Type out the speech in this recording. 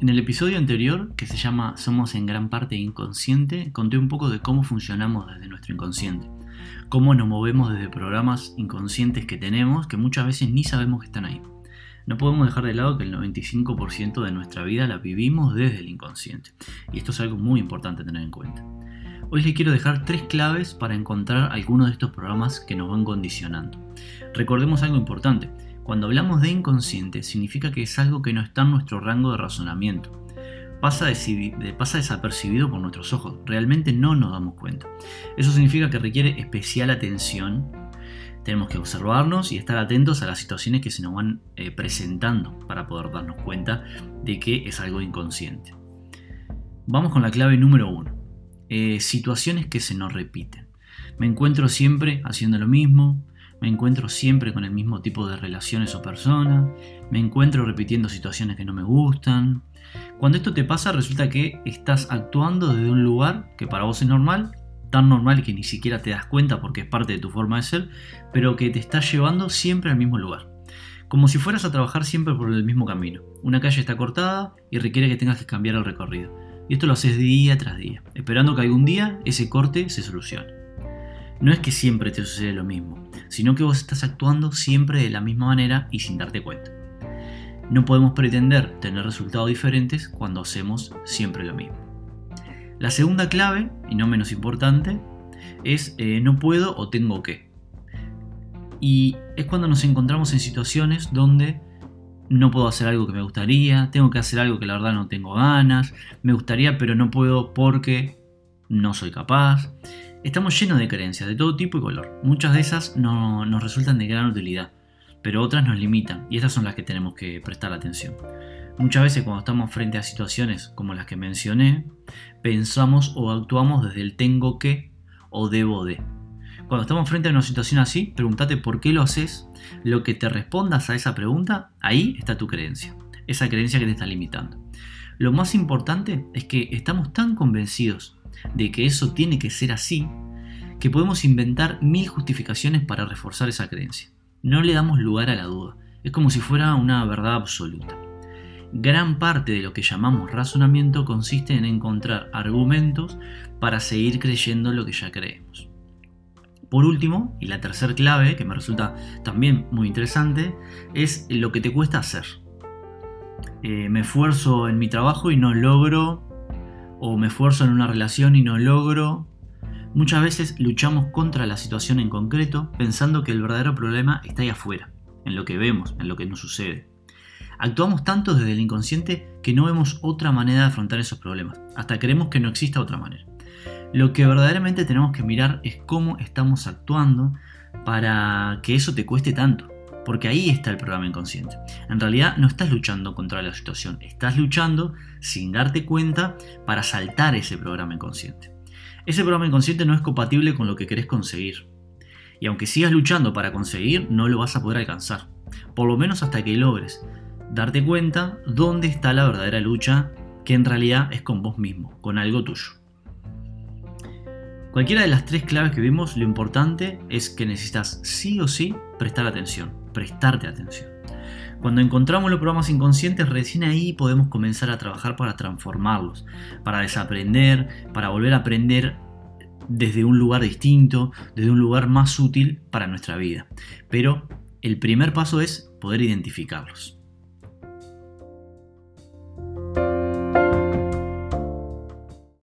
En el episodio anterior, que se llama Somos en gran parte inconsciente, conté un poco de cómo funcionamos desde nuestro inconsciente, cómo nos movemos desde programas inconscientes que tenemos que muchas veces ni sabemos que están ahí. No podemos dejar de lado que el 95% de nuestra vida la vivimos desde el inconsciente, y esto es algo muy importante tener en cuenta. Hoy les quiero dejar tres claves para encontrar algunos de estos programas que nos van condicionando. Recordemos algo importante, cuando hablamos de inconsciente significa que es algo que no está en nuestro rango de razonamiento. Pasa, desapercibido por nuestros ojos, realmente no nos damos cuenta. Eso significa que requiere especial atención. Tenemos que observarnos y estar atentos a las situaciones que se nos van eh, presentando para poder darnos cuenta de que es algo inconsciente. Vamos con la clave número uno. Eh, situaciones que se nos repiten. Me encuentro siempre haciendo lo mismo, me encuentro siempre con el mismo tipo de relaciones o personas, me encuentro repitiendo situaciones que no me gustan. Cuando esto te pasa resulta que estás actuando desde un lugar que para vos es normal, tan normal que ni siquiera te das cuenta porque es parte de tu forma de ser, pero que te está llevando siempre al mismo lugar. Como si fueras a trabajar siempre por el mismo camino. Una calle está cortada y requiere que tengas que cambiar el recorrido. Y esto lo haces día tras día, esperando que algún día ese corte se solucione. No es que siempre te sucede lo mismo, sino que vos estás actuando siempre de la misma manera y sin darte cuenta. No podemos pretender tener resultados diferentes cuando hacemos siempre lo mismo. La segunda clave, y no menos importante, es eh, no puedo o tengo que. Y es cuando nos encontramos en situaciones donde no puedo hacer algo que me gustaría, tengo que hacer algo que la verdad no tengo ganas, me gustaría pero no puedo porque no soy capaz. Estamos llenos de creencias de todo tipo y color. Muchas de esas no, nos resultan de gran utilidad, pero otras nos limitan y estas son las que tenemos que prestar atención. Muchas veces cuando estamos frente a situaciones como las que mencioné, pensamos o actuamos desde el tengo que o debo de. Cuando estamos frente a una situación así, pregúntate por qué lo haces. Lo que te respondas a esa pregunta, ahí está tu creencia. Esa creencia que te está limitando. Lo más importante es que estamos tan convencidos de que eso tiene que ser así, que podemos inventar mil justificaciones para reforzar esa creencia. No le damos lugar a la duda, es como si fuera una verdad absoluta. Gran parte de lo que llamamos razonamiento consiste en encontrar argumentos para seguir creyendo lo que ya creemos. Por último, y la tercera clave, que me resulta también muy interesante, es lo que te cuesta hacer. Eh, me esfuerzo en mi trabajo y no logro o me esfuerzo en una relación y no logro. Muchas veces luchamos contra la situación en concreto pensando que el verdadero problema está ahí afuera, en lo que vemos, en lo que nos sucede. Actuamos tanto desde el inconsciente que no vemos otra manera de afrontar esos problemas, hasta creemos que no exista otra manera. Lo que verdaderamente tenemos que mirar es cómo estamos actuando para que eso te cueste tanto porque ahí está el programa inconsciente. En realidad no estás luchando contra la situación, estás luchando sin darte cuenta para saltar ese programa inconsciente. Ese programa inconsciente no es compatible con lo que querés conseguir. Y aunque sigas luchando para conseguir, no lo vas a poder alcanzar. Por lo menos hasta que logres darte cuenta dónde está la verdadera lucha, que en realidad es con vos mismo, con algo tuyo. Cualquiera de las tres claves que vimos, lo importante es que necesitas sí o sí prestar atención prestarte atención. Cuando encontramos los programas inconscientes, recién ahí podemos comenzar a trabajar para transformarlos, para desaprender, para volver a aprender desde un lugar distinto, desde un lugar más útil para nuestra vida. Pero el primer paso es poder identificarlos.